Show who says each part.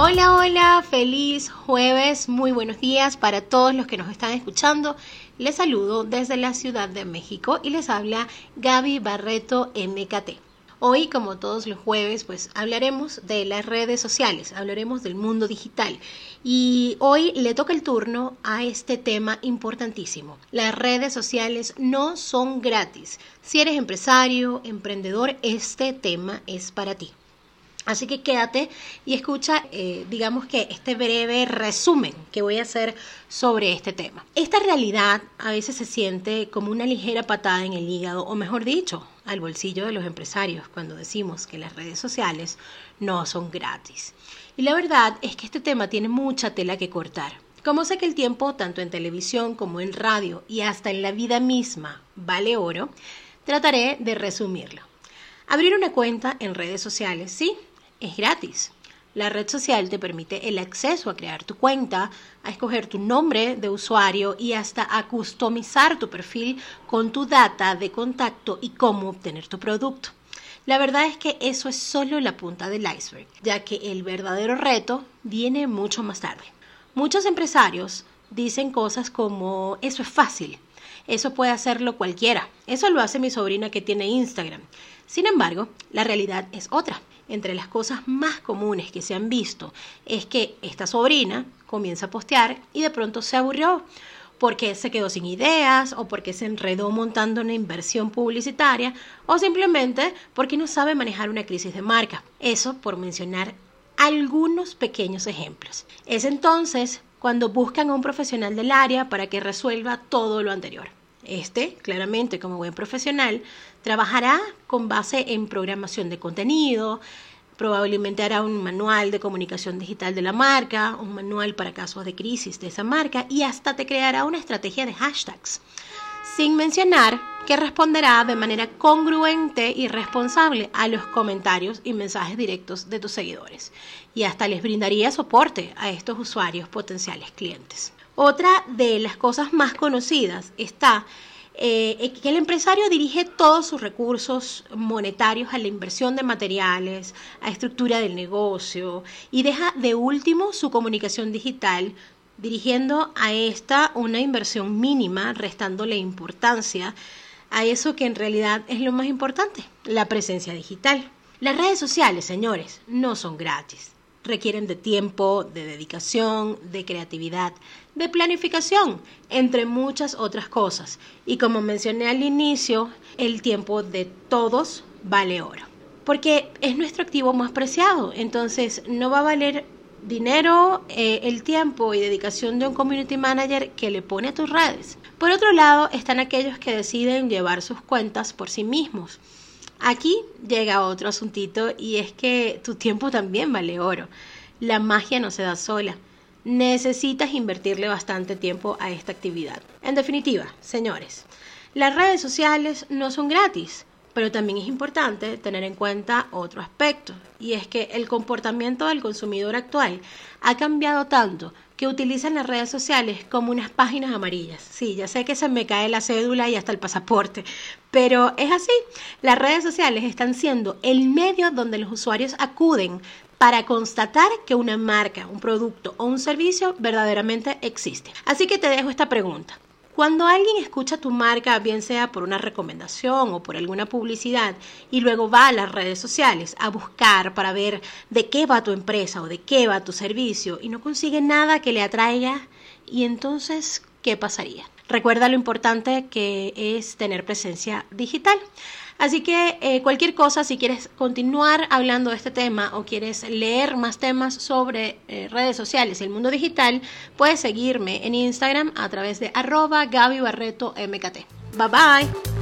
Speaker 1: Hola, hola, feliz jueves, muy buenos días para todos los que nos están escuchando. Les saludo desde la Ciudad de México y les habla Gaby Barreto MKT. Hoy, como todos los jueves, pues hablaremos de las redes sociales, hablaremos del mundo digital. Y hoy le toca el turno a este tema importantísimo. Las redes sociales no son gratis. Si eres empresario, emprendedor, este tema es para ti. Así que quédate y escucha, eh, digamos que este breve resumen que voy a hacer sobre este tema. Esta realidad a veces se siente como una ligera patada en el hígado, o mejor dicho, al bolsillo de los empresarios cuando decimos que las redes sociales no son gratis. Y la verdad es que este tema tiene mucha tela que cortar. Como sé que el tiempo, tanto en televisión como en radio y hasta en la vida misma, vale oro, trataré de resumirlo. Abrir una cuenta en redes sociales, sí, es gratis. La red social te permite el acceso a crear tu cuenta, a escoger tu nombre de usuario y hasta a customizar tu perfil con tu data de contacto y cómo obtener tu producto. La verdad es que eso es solo la punta del iceberg, ya que el verdadero reto viene mucho más tarde. Muchos empresarios dicen cosas como eso es fácil, eso puede hacerlo cualquiera, eso lo hace mi sobrina que tiene Instagram. Sin embargo, la realidad es otra entre las cosas más comunes que se han visto es que esta sobrina comienza a postear y de pronto se aburrió porque se quedó sin ideas o porque se enredó montando una inversión publicitaria o simplemente porque no sabe manejar una crisis de marca. Eso por mencionar algunos pequeños ejemplos. Es entonces cuando buscan a un profesional del área para que resuelva todo lo anterior. Este, claramente, como buen profesional, trabajará con base en programación de contenido, probablemente hará un manual de comunicación digital de la marca, un manual para casos de crisis de esa marca y hasta te creará una estrategia de hashtags. Sin mencionar que responderá de manera congruente y responsable a los comentarios y mensajes directos de tus seguidores y hasta les brindaría soporte a estos usuarios potenciales clientes. Otra de las cosas más conocidas está eh, que el empresario dirige todos sus recursos monetarios a la inversión de materiales, a estructura del negocio y deja de último su comunicación digital, dirigiendo a esta una inversión mínima, restándole importancia a eso que en realidad es lo más importante, la presencia digital. Las redes sociales, señores, no son gratis requieren de tiempo, de dedicación, de creatividad, de planificación, entre muchas otras cosas. Y como mencioné al inicio, el tiempo de todos vale oro. Porque es nuestro activo más preciado. Entonces no va a valer dinero, eh, el tiempo y dedicación de un community manager que le pone a tus redes. Por otro lado, están aquellos que deciden llevar sus cuentas por sí mismos Aquí llega otro asuntito y es que tu tiempo también vale oro. La magia no se da sola. Necesitas invertirle bastante tiempo a esta actividad. En definitiva, señores, las redes sociales no son gratis, pero también es importante tener en cuenta otro aspecto, y es que el comportamiento del consumidor actual ha cambiado tanto que utilizan las redes sociales como unas páginas amarillas. Sí, ya sé que se me cae la cédula y hasta el pasaporte, pero es así. Las redes sociales están siendo el medio donde los usuarios acuden para constatar que una marca, un producto o un servicio verdaderamente existe. Así que te dejo esta pregunta. Cuando alguien escucha tu marca, bien sea por una recomendación o por alguna publicidad, y luego va a las redes sociales a buscar para ver de qué va tu empresa o de qué va tu servicio y no consigue nada que le atraiga, y entonces, ¿qué pasaría? Recuerda lo importante que es tener presencia digital. Así que eh, cualquier cosa, si quieres continuar hablando de este tema o quieres leer más temas sobre eh, redes sociales y el mundo digital, puedes seguirme en Instagram a través de arroba Gaby Barreto MKT. Bye bye.